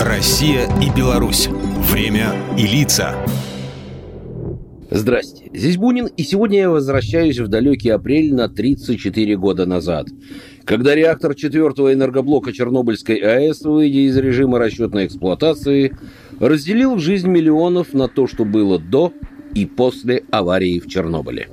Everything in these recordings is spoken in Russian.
Россия и Беларусь. Время и лица. Здрасте, здесь Бунин, и сегодня я возвращаюсь в далекий апрель на 34 года назад, когда реактор четвертого энергоблока Чернобыльской АЭС, выйдя из режима расчетной эксплуатации, разделил жизнь миллионов на то, что было до и после аварии в Чернобыле.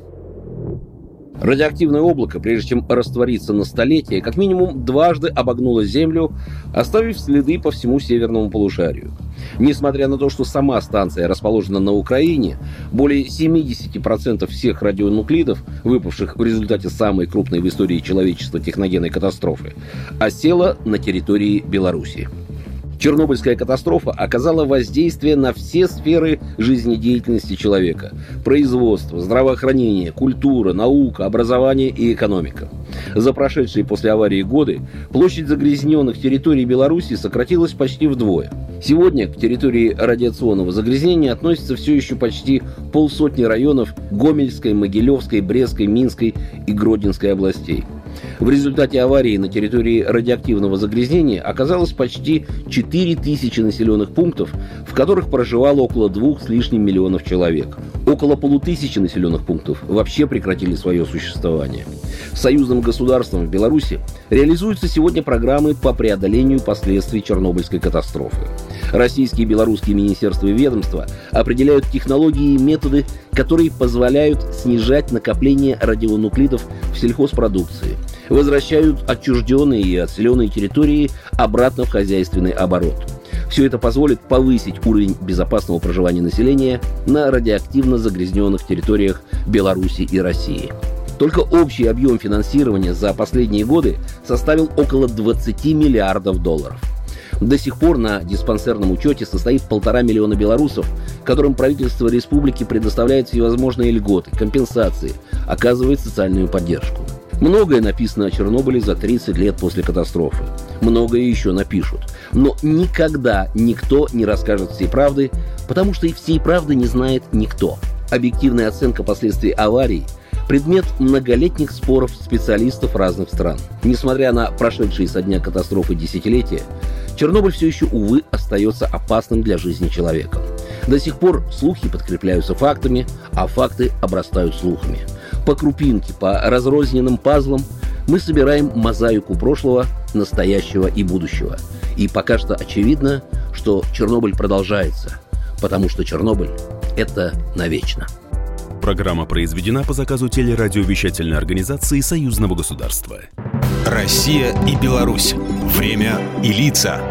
Радиоактивное облако, прежде чем раствориться на столетие, как минимум дважды обогнуло Землю, оставив следы по всему северному полушарию. Несмотря на то, что сама станция расположена на Украине, более 70% всех радионуклидов, выпавших в результате самой крупной в истории человечества техногенной катастрофы, осела на территории Беларуси. Чернобыльская катастрофа оказала воздействие на все сферы жизнедеятельности человека. Производство, здравоохранение, культура, наука, образование и экономика. За прошедшие после аварии годы площадь загрязненных территорий Беларуси сократилась почти вдвое. Сегодня к территории радиационного загрязнения относятся все еще почти полсотни районов Гомельской, Могилевской, Брестской, Минской и Гродненской областей – в результате аварии на территории радиоактивного загрязнения оказалось почти 4000 населенных пунктов, в которых проживало около двух с лишним миллионов человек. Около полутысячи населенных пунктов вообще прекратили свое существование. Союзным государством в Беларуси реализуются сегодня программы по преодолению последствий Чернобыльской катастрофы. Российские и белорусские министерства и ведомства определяют технологии и методы, которые позволяют снижать накопление радионуклидов в сельхозпродукции, возвращают отчужденные и отселенные территории обратно в хозяйственный оборот. Все это позволит повысить уровень безопасного проживания населения на радиоактивно загрязненных территориях Беларуси и России. Только общий объем финансирования за последние годы составил около 20 миллиардов долларов – до сих пор на диспансерном учете состоит полтора миллиона белорусов, которым правительство республики предоставляет всевозможные льготы, компенсации, оказывает социальную поддержку. Многое написано о Чернобыле за 30 лет после катастрофы. Многое еще напишут. Но никогда никто не расскажет всей правды, потому что и всей правды не знает никто. Объективная оценка последствий аварии предмет многолетних споров специалистов разных стран. Несмотря на прошедшие со дня катастрофы десятилетия, Чернобыль все еще, увы, остается опасным для жизни человека. До сих пор слухи подкрепляются фактами, а факты обрастают слухами. По крупинке, по разрозненным пазлам мы собираем мозаику прошлого, настоящего и будущего. И пока что очевидно, что Чернобыль продолжается, потому что Чернобыль – это навечно. Программа произведена по заказу телерадиовещательной организации Союзного государства. Россия и Беларусь. Время и лица.